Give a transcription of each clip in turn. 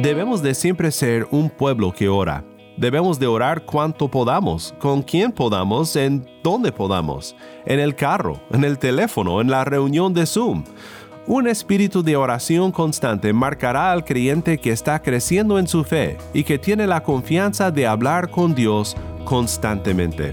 Debemos de siempre ser un pueblo que ora. Debemos de orar cuanto podamos, con quien podamos, en donde podamos, en el carro, en el teléfono, en la reunión de Zoom. Un espíritu de oración constante marcará al creyente que está creciendo en su fe y que tiene la confianza de hablar con Dios constantemente.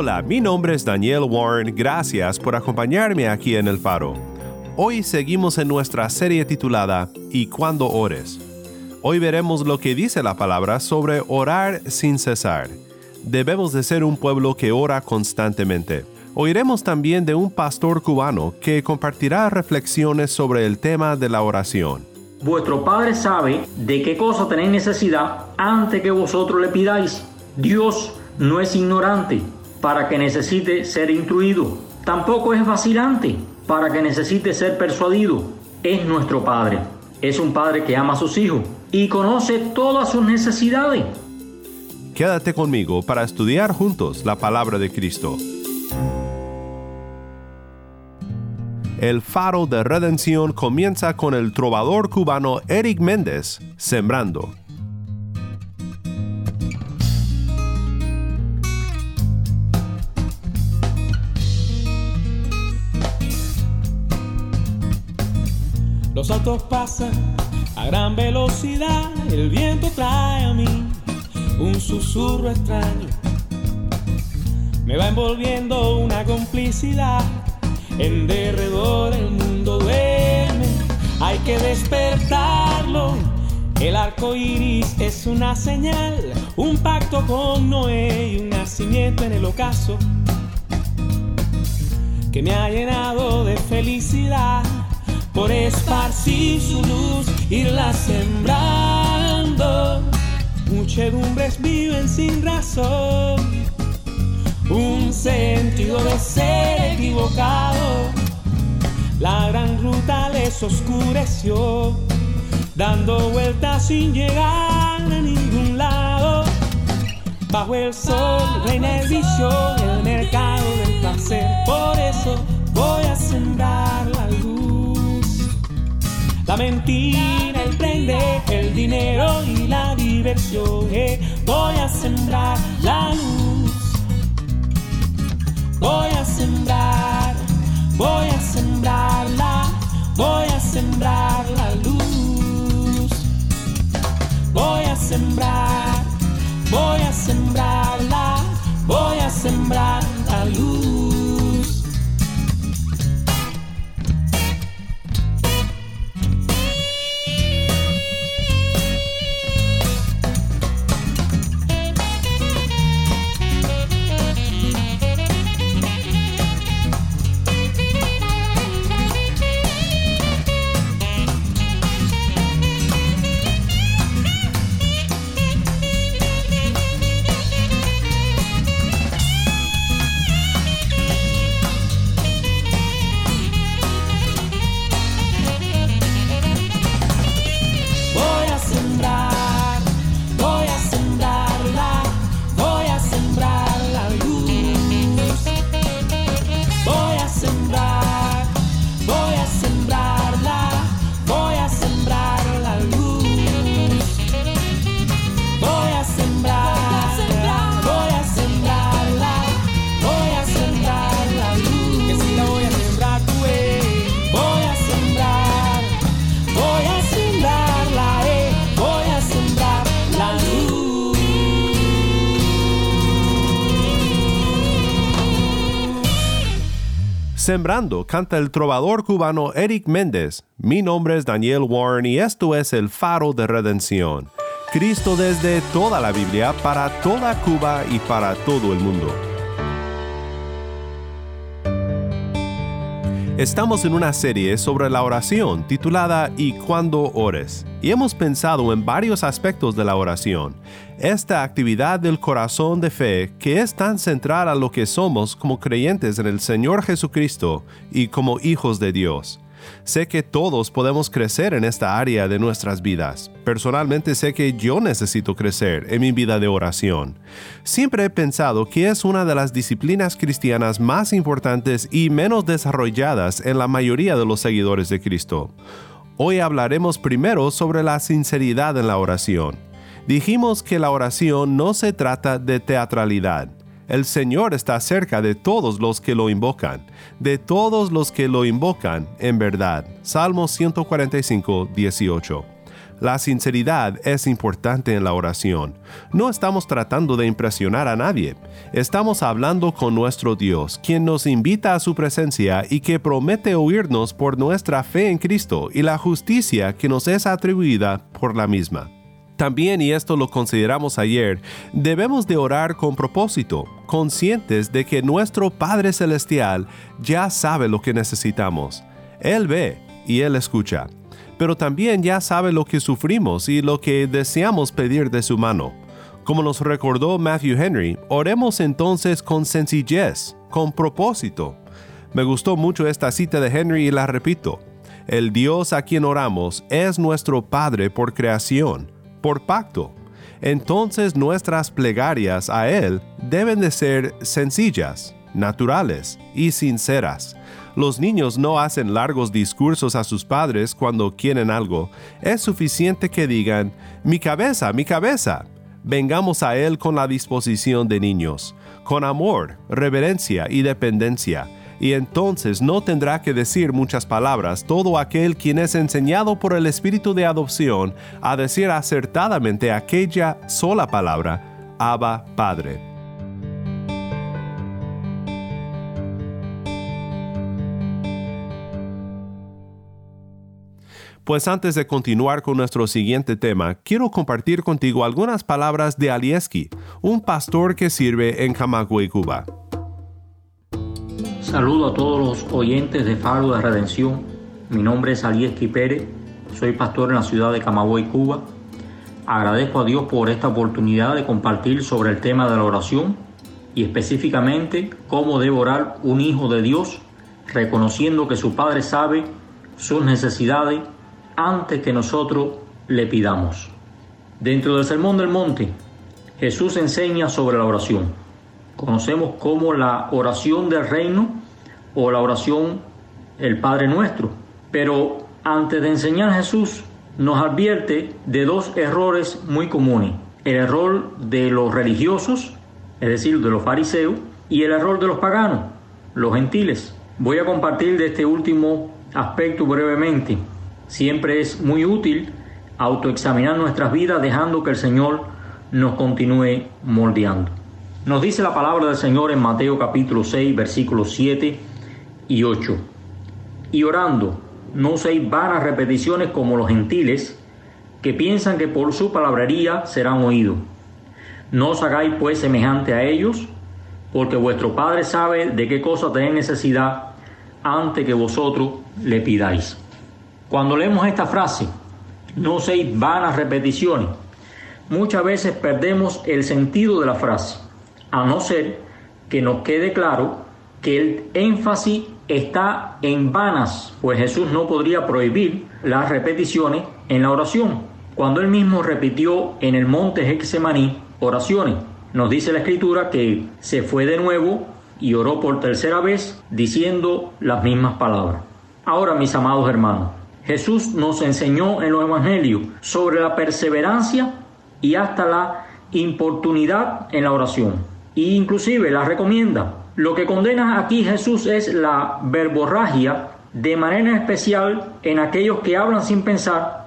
Hola, mi nombre es Daniel Warren, gracias por acompañarme aquí en El Faro. Hoy seguimos en nuestra serie titulada ¿Y cuando ores? Hoy veremos lo que dice la palabra sobre orar sin cesar. Debemos de ser un pueblo que ora constantemente. Oiremos también de un pastor cubano que compartirá reflexiones sobre el tema de la oración. Vuestro Padre sabe de qué cosa tenéis necesidad antes que vosotros le pidáis. Dios no es ignorante para que necesite ser instruido. Tampoco es vacilante para que necesite ser persuadido. Es nuestro Padre. Es un Padre que ama a sus hijos y conoce todas sus necesidades. Quédate conmigo para estudiar juntos la palabra de Cristo. El faro de redención comienza con el trovador cubano Eric Méndez, Sembrando. Los autos pasan a gran velocidad, el viento trae a mí un susurro extraño. Me va envolviendo una complicidad, en derredor el mundo duerme, hay que despertarlo. El arco iris es una señal, un pacto con Noé y un nacimiento en el ocaso que me ha llenado de felicidad por esparcir su luz, irla sembrando. Muchedumbres viven sin razón, un sentido de ser equivocado. La gran ruta les oscureció, dando vueltas sin llegar a ningún lado. Bajo el sol reina el vicio, el mercado del placer. Por eso La mentira, el prende, el dinero y la diversión. Eh, voy a sembrar la luz. Voy a sembrar, voy a sembrarla, voy a sembrar la luz. Voy a sembrar, Sembrando canta el trovador cubano Eric Méndez. Mi nombre es Daniel Warren y esto es el faro de redención. Cristo desde toda la Biblia, para toda Cuba y para todo el mundo. Estamos en una serie sobre la oración titulada ¿Y cuándo ores? Y hemos pensado en varios aspectos de la oración. Esta actividad del corazón de fe que es tan central a lo que somos como creyentes en el Señor Jesucristo y como hijos de Dios. Sé que todos podemos crecer en esta área de nuestras vidas. Personalmente sé que yo necesito crecer en mi vida de oración. Siempre he pensado que es una de las disciplinas cristianas más importantes y menos desarrolladas en la mayoría de los seguidores de Cristo. Hoy hablaremos primero sobre la sinceridad en la oración. Dijimos que la oración no se trata de teatralidad el Señor está cerca de todos los que lo invocan, de todos los que lo invocan en verdad. Salmo 145, 18. La sinceridad es importante en la oración. No estamos tratando de impresionar a nadie. Estamos hablando con nuestro Dios, quien nos invita a su presencia y que promete oírnos por nuestra fe en Cristo y la justicia que nos es atribuida por la misma. También, y esto lo consideramos ayer, debemos de orar con propósito, conscientes de que nuestro Padre Celestial ya sabe lo que necesitamos. Él ve y Él escucha, pero también ya sabe lo que sufrimos y lo que deseamos pedir de su mano. Como nos recordó Matthew Henry, oremos entonces con sencillez, con propósito. Me gustó mucho esta cita de Henry y la repito. El Dios a quien oramos es nuestro Padre por creación por pacto. Entonces nuestras plegarias a Él deben de ser sencillas, naturales y sinceras. Los niños no hacen largos discursos a sus padres cuando quieren algo. Es suficiente que digan, mi cabeza, mi cabeza. Vengamos a Él con la disposición de niños, con amor, reverencia y dependencia y entonces no tendrá que decir muchas palabras todo aquel quien es enseñado por el Espíritu de adopción a decir acertadamente aquella sola palabra, Abba Padre. Pues antes de continuar con nuestro siguiente tema, quiero compartir contigo algunas palabras de Alieski, un pastor que sirve en Camagüey, Cuba. Saludo a todos los oyentes de Faro de Redención. Mi nombre es Alieski Pérez, soy pastor en la ciudad de Camagüey, Cuba. Agradezco a Dios por esta oportunidad de compartir sobre el tema de la oración y específicamente cómo debe orar un hijo de Dios, reconociendo que su Padre sabe sus necesidades antes que nosotros le pidamos. Dentro del Sermón del Monte, Jesús enseña sobre la oración conocemos como la oración del reino o la oración el Padre Nuestro. Pero antes de enseñar Jesús nos advierte de dos errores muy comunes. El error de los religiosos, es decir, de los fariseos, y el error de los paganos, los gentiles. Voy a compartir de este último aspecto brevemente. Siempre es muy útil autoexaminar nuestras vidas dejando que el Señor nos continúe moldeando. Nos dice la palabra del Señor en Mateo capítulo 6, versículos 7 y 8. Y orando, no uséis vanas repeticiones como los gentiles, que piensan que por su palabrería serán oídos. No os hagáis pues semejante a ellos, porque vuestro Padre sabe de qué cosa tenéis necesidad antes que vosotros le pidáis. Cuando leemos esta frase, no uséis vanas repeticiones, muchas veces perdemos el sentido de la frase a no ser que nos quede claro que el énfasis está en vanas, pues Jesús no podría prohibir las repeticiones en la oración. Cuando él mismo repitió en el monte Hexemaní oraciones, nos dice la escritura que se fue de nuevo y oró por tercera vez diciendo las mismas palabras. Ahora, mis amados hermanos, Jesús nos enseñó en los evangelios sobre la perseverancia y hasta la importunidad en la oración e inclusive la recomienda. Lo que condena aquí Jesús es la verborragia de manera especial en aquellos que hablan sin pensar,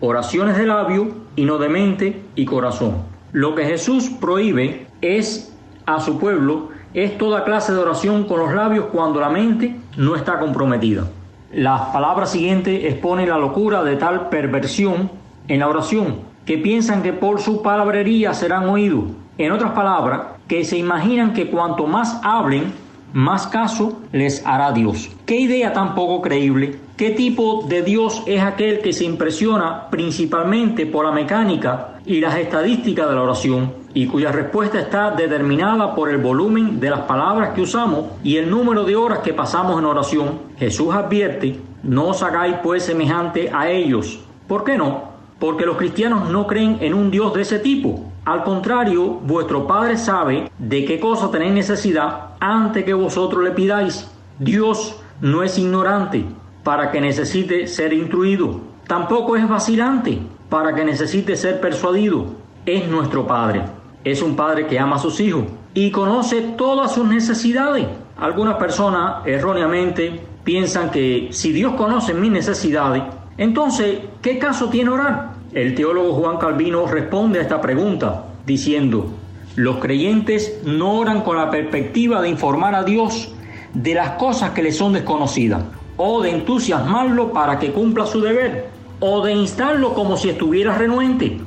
oraciones de labio y no de mente y corazón. Lo que Jesús prohíbe es a su pueblo es toda clase de oración con los labios cuando la mente no está comprometida. Las palabras siguientes exponen la locura de tal perversión en la oración, que piensan que por su palabrería serán oídos. En otras palabras, que se imaginan que cuanto más hablen, más caso les hará Dios. ¿Qué idea tan poco creíble? ¿Qué tipo de Dios es aquel que se impresiona principalmente por la mecánica y las estadísticas de la oración y cuya respuesta está determinada por el volumen de las palabras que usamos y el número de horas que pasamos en oración? Jesús advierte, no os hagáis pues semejante a ellos. ¿Por qué no? Porque los cristianos no creen en un Dios de ese tipo. Al contrario, vuestro Padre sabe de qué cosa tenéis necesidad antes que vosotros le pidáis. Dios no es ignorante para que necesite ser instruido. Tampoco es vacilante para que necesite ser persuadido. Es nuestro Padre. Es un Padre que ama a sus hijos y conoce todas sus necesidades. Algunas personas erróneamente piensan que si Dios conoce mis necesidades, entonces, ¿qué caso tiene orar? El teólogo Juan Calvino responde a esta pregunta diciendo, los creyentes no oran con la perspectiva de informar a Dios de las cosas que le son desconocidas, o de entusiasmarlo para que cumpla su deber, o de instarlo como si estuviera renuente.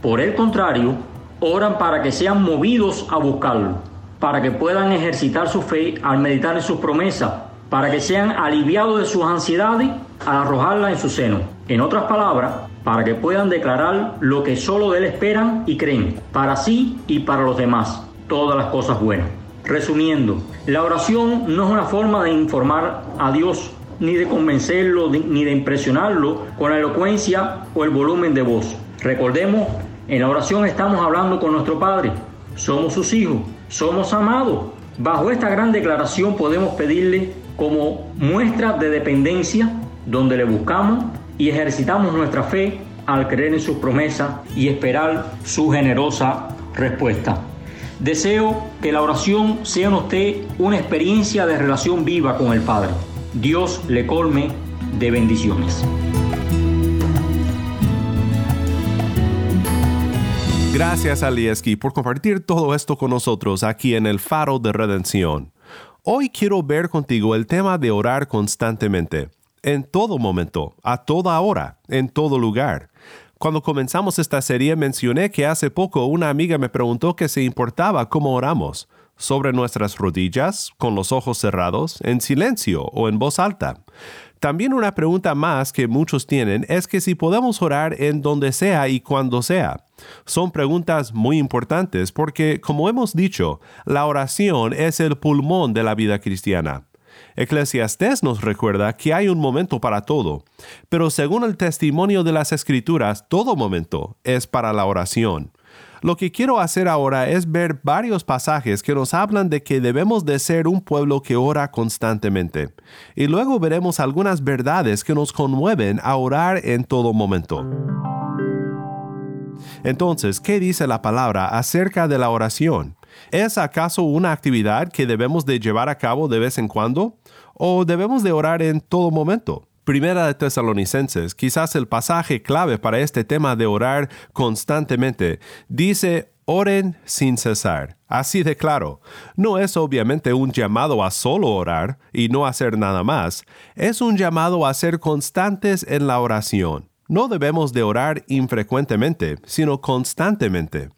Por el contrario, oran para que sean movidos a buscarlo, para que puedan ejercitar su fe al meditar en sus promesas, para que sean aliviados de sus ansiedades al arrojarla en su seno. En otras palabras, para que puedan declarar lo que solo de Él esperan y creen, para sí y para los demás, todas las cosas buenas. Resumiendo, la oración no es una forma de informar a Dios, ni de convencerlo, ni de impresionarlo con la elocuencia o el volumen de voz. Recordemos, en la oración estamos hablando con nuestro Padre, somos sus hijos, somos amados. Bajo esta gran declaración podemos pedirle como muestra de dependencia, donde le buscamos y ejercitamos nuestra fe al creer en sus promesas y esperar su generosa respuesta. Deseo que la oración sea en usted una experiencia de relación viva con el Padre. Dios le colme de bendiciones. Gracias Alieski por compartir todo esto con nosotros aquí en el Faro de Redención. Hoy quiero ver contigo el tema de orar constantemente en todo momento, a toda hora, en todo lugar. Cuando comenzamos esta serie mencioné que hace poco una amiga me preguntó que se importaba cómo oramos, sobre nuestras rodillas, con los ojos cerrados, en silencio o en voz alta. También una pregunta más que muchos tienen es que si podemos orar en donde sea y cuando sea. Son preguntas muy importantes porque, como hemos dicho, la oración es el pulmón de la vida cristiana. Eclesiastés nos recuerda que hay un momento para todo, pero según el testimonio de las Escrituras, todo momento es para la oración. Lo que quiero hacer ahora es ver varios pasajes que nos hablan de que debemos de ser un pueblo que ora constantemente. Y luego veremos algunas verdades que nos conmueven a orar en todo momento. Entonces, ¿qué dice la palabra acerca de la oración? ¿Es acaso una actividad que debemos de llevar a cabo de vez en cuando? ¿O debemos de orar en todo momento? Primera de Tesalonicenses, quizás el pasaje clave para este tema de orar constantemente, dice, oren sin cesar. Así de claro, no es obviamente un llamado a solo orar y no hacer nada más, es un llamado a ser constantes en la oración. No debemos de orar infrecuentemente, sino constantemente.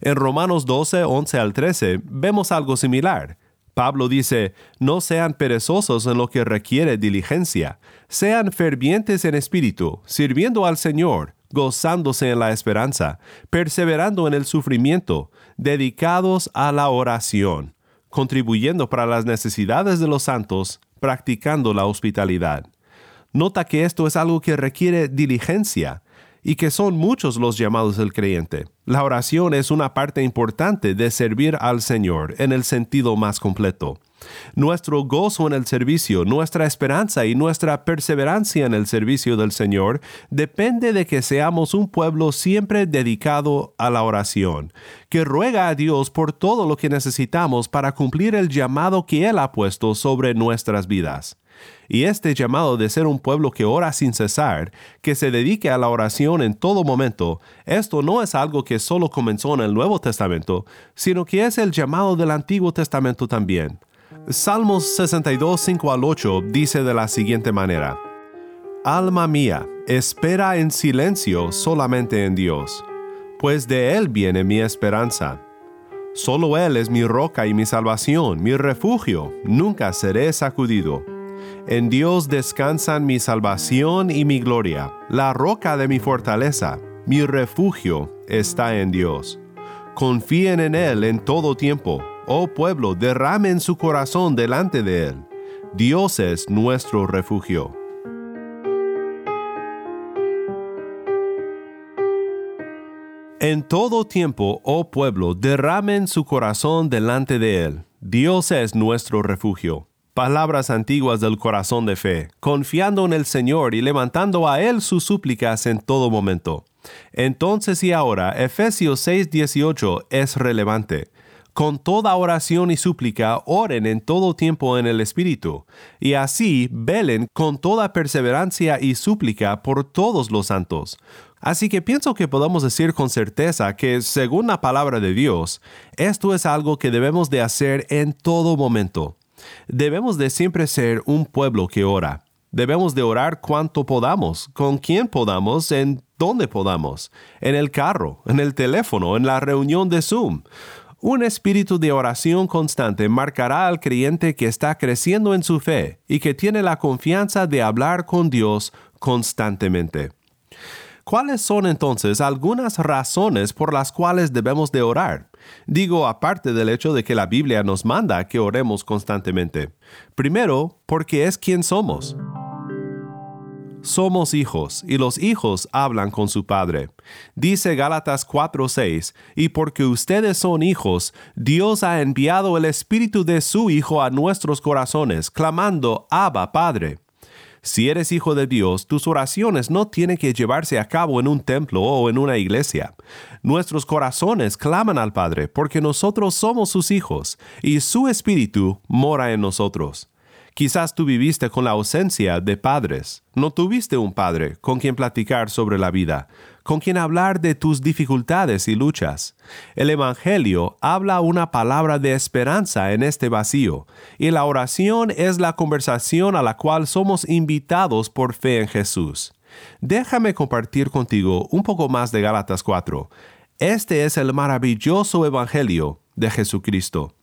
En Romanos 12, 11 al 13 vemos algo similar. Pablo dice, no sean perezosos en lo que requiere diligencia, sean fervientes en espíritu, sirviendo al Señor, gozándose en la esperanza, perseverando en el sufrimiento, dedicados a la oración, contribuyendo para las necesidades de los santos, practicando la hospitalidad. Nota que esto es algo que requiere diligencia, y que son muchos los llamados del creyente. La oración es una parte importante de servir al Señor en el sentido más completo. Nuestro gozo en el servicio, nuestra esperanza y nuestra perseverancia en el servicio del Señor depende de que seamos un pueblo siempre dedicado a la oración, que ruega a Dios por todo lo que necesitamos para cumplir el llamado que Él ha puesto sobre nuestras vidas. Y este llamado de ser un pueblo que ora sin cesar, que se dedique a la oración en todo momento, esto no es algo que solo comenzó en el Nuevo Testamento, sino que es el llamado del Antiguo Testamento también. Salmos 62, 5 al 8 dice de la siguiente manera, Alma mía, espera en silencio solamente en Dios, pues de Él viene mi esperanza. Solo Él es mi roca y mi salvación, mi refugio, nunca seré sacudido. En Dios descansan mi salvación y mi gloria, la roca de mi fortaleza, mi refugio está en Dios. Confíen en Él en todo tiempo, oh pueblo, derramen su corazón delante de Él. Dios es nuestro refugio. En todo tiempo, oh pueblo, derramen su corazón delante de Él. Dios es nuestro refugio. Palabras antiguas del corazón de fe, confiando en el Señor y levantando a Él sus súplicas en todo momento. Entonces y ahora, Efesios 6:18 es relevante. Con toda oración y súplica, oren en todo tiempo en el Espíritu, y así velen con toda perseverancia y súplica por todos los santos Así que pienso que podemos decir con certeza que, según la palabra de Dios, esto es algo que debemos de hacer en todo momento. Debemos de siempre ser un pueblo que ora. Debemos de orar cuanto podamos, con quien podamos, en donde podamos, en el carro, en el teléfono, en la reunión de Zoom. Un espíritu de oración constante marcará al creyente que está creciendo en su fe y que tiene la confianza de hablar con Dios constantemente. ¿Cuáles son entonces algunas razones por las cuales debemos de orar? Digo, aparte del hecho de que la Biblia nos manda que oremos constantemente. Primero, porque es quien somos. Somos hijos, y los hijos hablan con su Padre. Dice Gálatas 4:6, y porque ustedes son hijos, Dios ha enviado el Espíritu de su Hijo a nuestros corazones, clamando, Abba, Padre. Si eres hijo de Dios, tus oraciones no tienen que llevarse a cabo en un templo o en una iglesia. Nuestros corazones claman al Padre porque nosotros somos sus hijos y su Espíritu mora en nosotros. Quizás tú viviste con la ausencia de padres. No tuviste un padre con quien platicar sobre la vida, con quien hablar de tus dificultades y luchas. El Evangelio habla una palabra de esperanza en este vacío, y la oración es la conversación a la cual somos invitados por fe en Jesús. Déjame compartir contigo un poco más de Gálatas 4. Este es el maravilloso Evangelio de Jesucristo.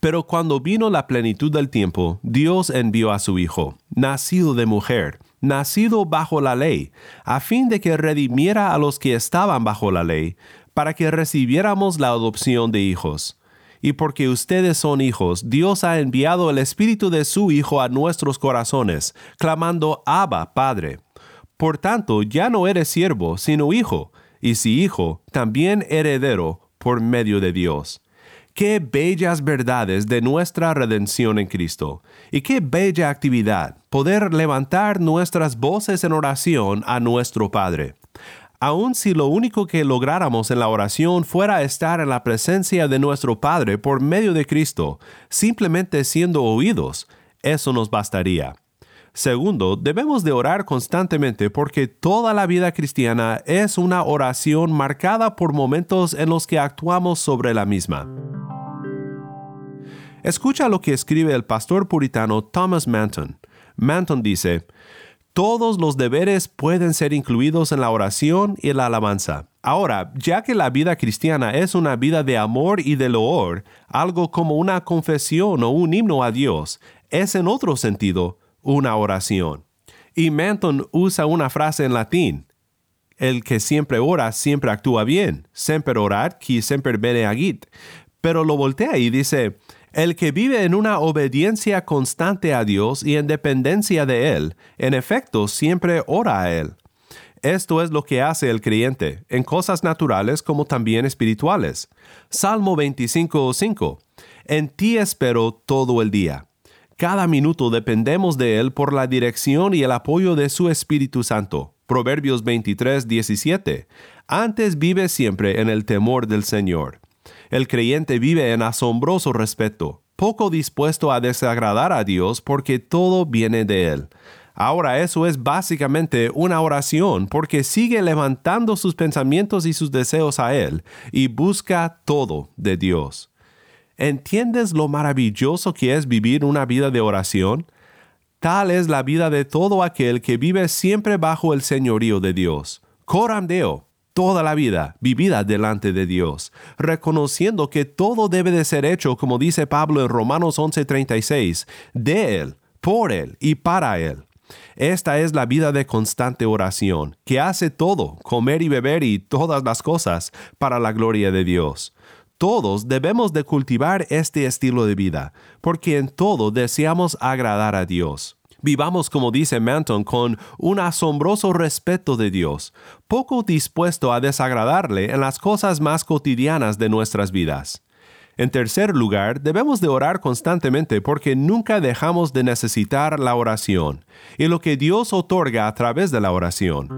Pero cuando vino la plenitud del tiempo, Dios envió a su Hijo, nacido de mujer, nacido bajo la ley, a fin de que redimiera a los que estaban bajo la ley, para que recibiéramos la adopción de hijos. Y porque ustedes son hijos, Dios ha enviado el Espíritu de su Hijo a nuestros corazones, clamando Abba, Padre. Por tanto, ya no eres siervo, sino hijo, y si hijo, también heredero por medio de Dios. Qué bellas verdades de nuestra redención en Cristo. Y qué bella actividad poder levantar nuestras voces en oración a nuestro Padre. Aun si lo único que lográramos en la oración fuera estar en la presencia de nuestro Padre por medio de Cristo, simplemente siendo oídos, eso nos bastaría. Segundo, debemos de orar constantemente porque toda la vida cristiana es una oración marcada por momentos en los que actuamos sobre la misma. Escucha lo que escribe el pastor puritano Thomas Manton. Manton dice, todos los deberes pueden ser incluidos en la oración y la alabanza. Ahora, ya que la vida cristiana es una vida de amor y de loor, algo como una confesión o un himno a Dios, es en otro sentido una oración. Y Manton usa una frase en latín. El que siempre ora siempre actúa bien. Semper orat qui semper bene agit. Pero lo voltea y dice, el que vive en una obediencia constante a Dios y en dependencia de Él, en efecto siempre ora a Él. Esto es lo que hace el creyente, en cosas naturales como también espirituales. Salmo 25.5. En ti espero todo el día. Cada minuto dependemos de Él por la dirección y el apoyo de su Espíritu Santo. Proverbios 23, 17. Antes vive siempre en el temor del Señor. El creyente vive en asombroso respeto. poco dispuesto a desagradar a Dios porque todo viene de Él. Ahora eso es básicamente una oración porque sigue levantando sus pensamientos y sus deseos a Él y busca todo de Dios. ¿Entiendes lo maravilloso que es vivir una vida de oración? Tal es la vida de todo aquel que vive siempre bajo el señorío de Dios. Coram Deo, toda la vida vivida delante de Dios, reconociendo que todo debe de ser hecho, como dice Pablo en Romanos 11:36, de Él, por Él y para Él. Esta es la vida de constante oración, que hace todo, comer y beber y todas las cosas, para la gloria de Dios. Todos debemos de cultivar este estilo de vida, porque en todo deseamos agradar a Dios. Vivamos, como dice Manton, con un asombroso respeto de Dios, poco dispuesto a desagradarle en las cosas más cotidianas de nuestras vidas. En tercer lugar, debemos de orar constantemente porque nunca dejamos de necesitar la oración y lo que Dios otorga a través de la oración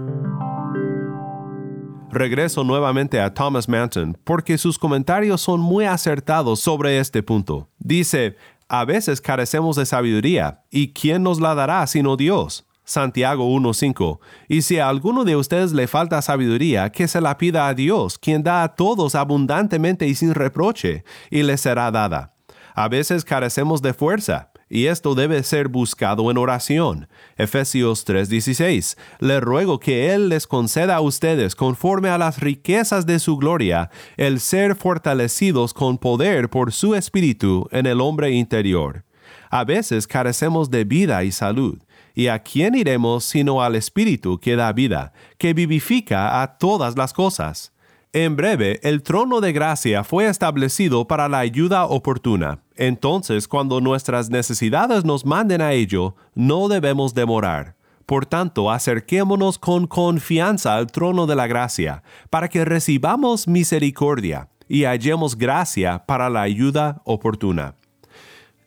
regreso nuevamente a Thomas Manton porque sus comentarios son muy acertados sobre este punto. Dice, a veces carecemos de sabiduría, ¿y quién nos la dará sino Dios? Santiago 1.5. Y si a alguno de ustedes le falta sabiduría, que se la pida a Dios, quien da a todos abundantemente y sin reproche, y le será dada. A veces carecemos de fuerza, y esto debe ser buscado en oración. Efesios 3:16. Le ruego que Él les conceda a ustedes, conforme a las riquezas de su gloria, el ser fortalecidos con poder por su espíritu en el hombre interior. A veces carecemos de vida y salud. ¿Y a quién iremos sino al Espíritu que da vida, que vivifica a todas las cosas? En breve, el trono de gracia fue establecido para la ayuda oportuna. Entonces, cuando nuestras necesidades nos manden a ello, no debemos demorar. Por tanto, acerquémonos con confianza al trono de la gracia, para que recibamos misericordia y hallemos gracia para la ayuda oportuna.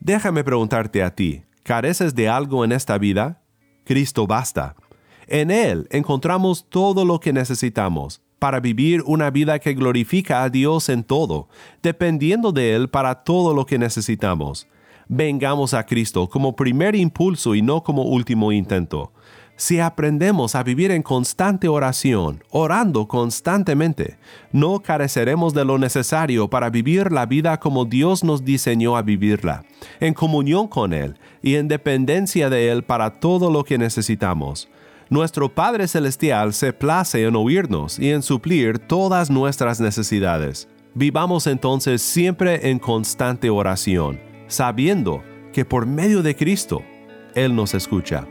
Déjame preguntarte a ti, ¿careces de algo en esta vida? Cristo basta. En Él encontramos todo lo que necesitamos para vivir una vida que glorifica a Dios en todo, dependiendo de Él para todo lo que necesitamos. Vengamos a Cristo como primer impulso y no como último intento. Si aprendemos a vivir en constante oración, orando constantemente, no careceremos de lo necesario para vivir la vida como Dios nos diseñó a vivirla, en comunión con Él y en dependencia de Él para todo lo que necesitamos nuestro Padre Celestial se place en oírnos y en suplir todas nuestras necesidades. Vivamos entonces siempre en constante oración, sabiendo que por medio de Cristo, Él nos escucha.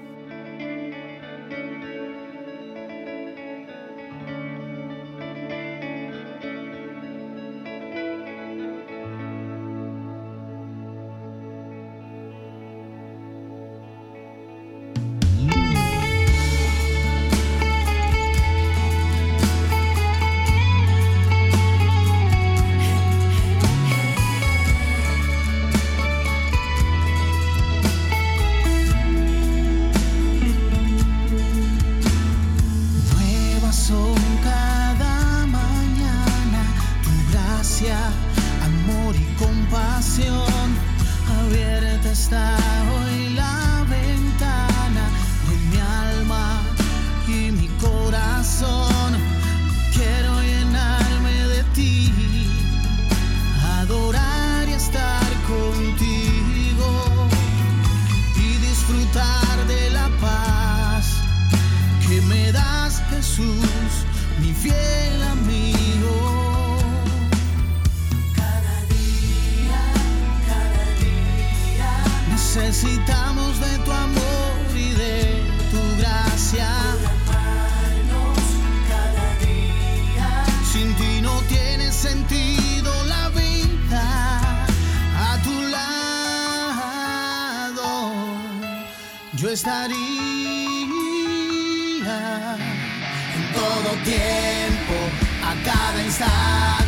corazón. Estaría en todo tiempo, a cada instante,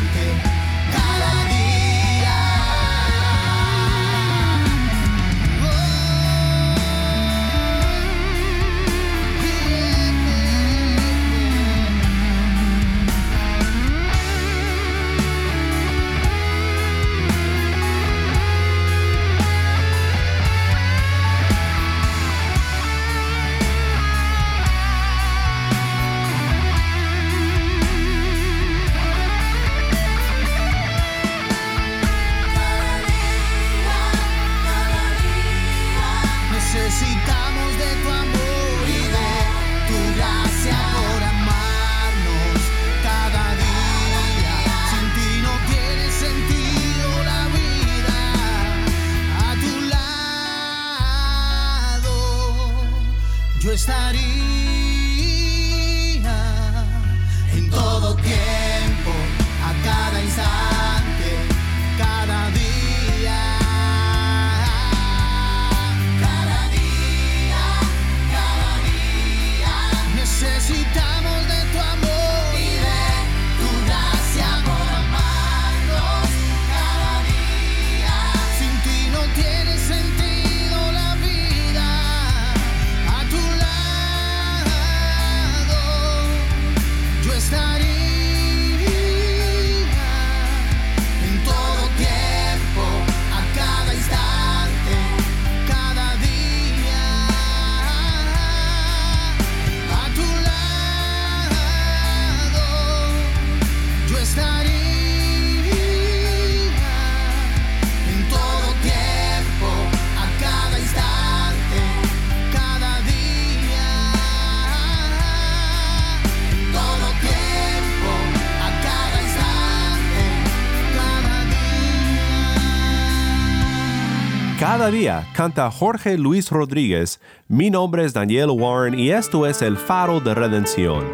Cada día canta Jorge Luis Rodríguez. Mi nombre es Daniel Warren y esto es El Faro de Redención.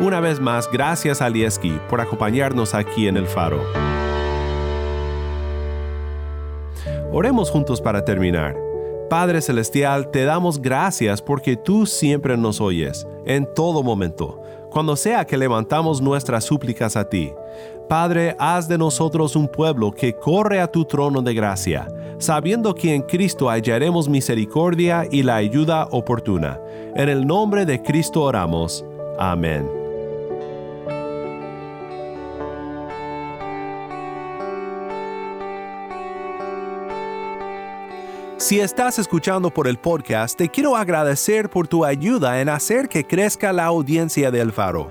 Una vez más, gracias a Lieski por acompañarnos aquí en El Faro. Oremos juntos para terminar. Padre Celestial, te damos gracias porque tú siempre nos oyes, en todo momento, cuando sea que levantamos nuestras súplicas a ti. Padre, haz de nosotros un pueblo que corre a tu trono de gracia, sabiendo que en Cristo hallaremos misericordia y la ayuda oportuna. En el nombre de Cristo oramos. Amén. Si estás escuchando por el podcast, te quiero agradecer por tu ayuda en hacer que crezca la audiencia del faro.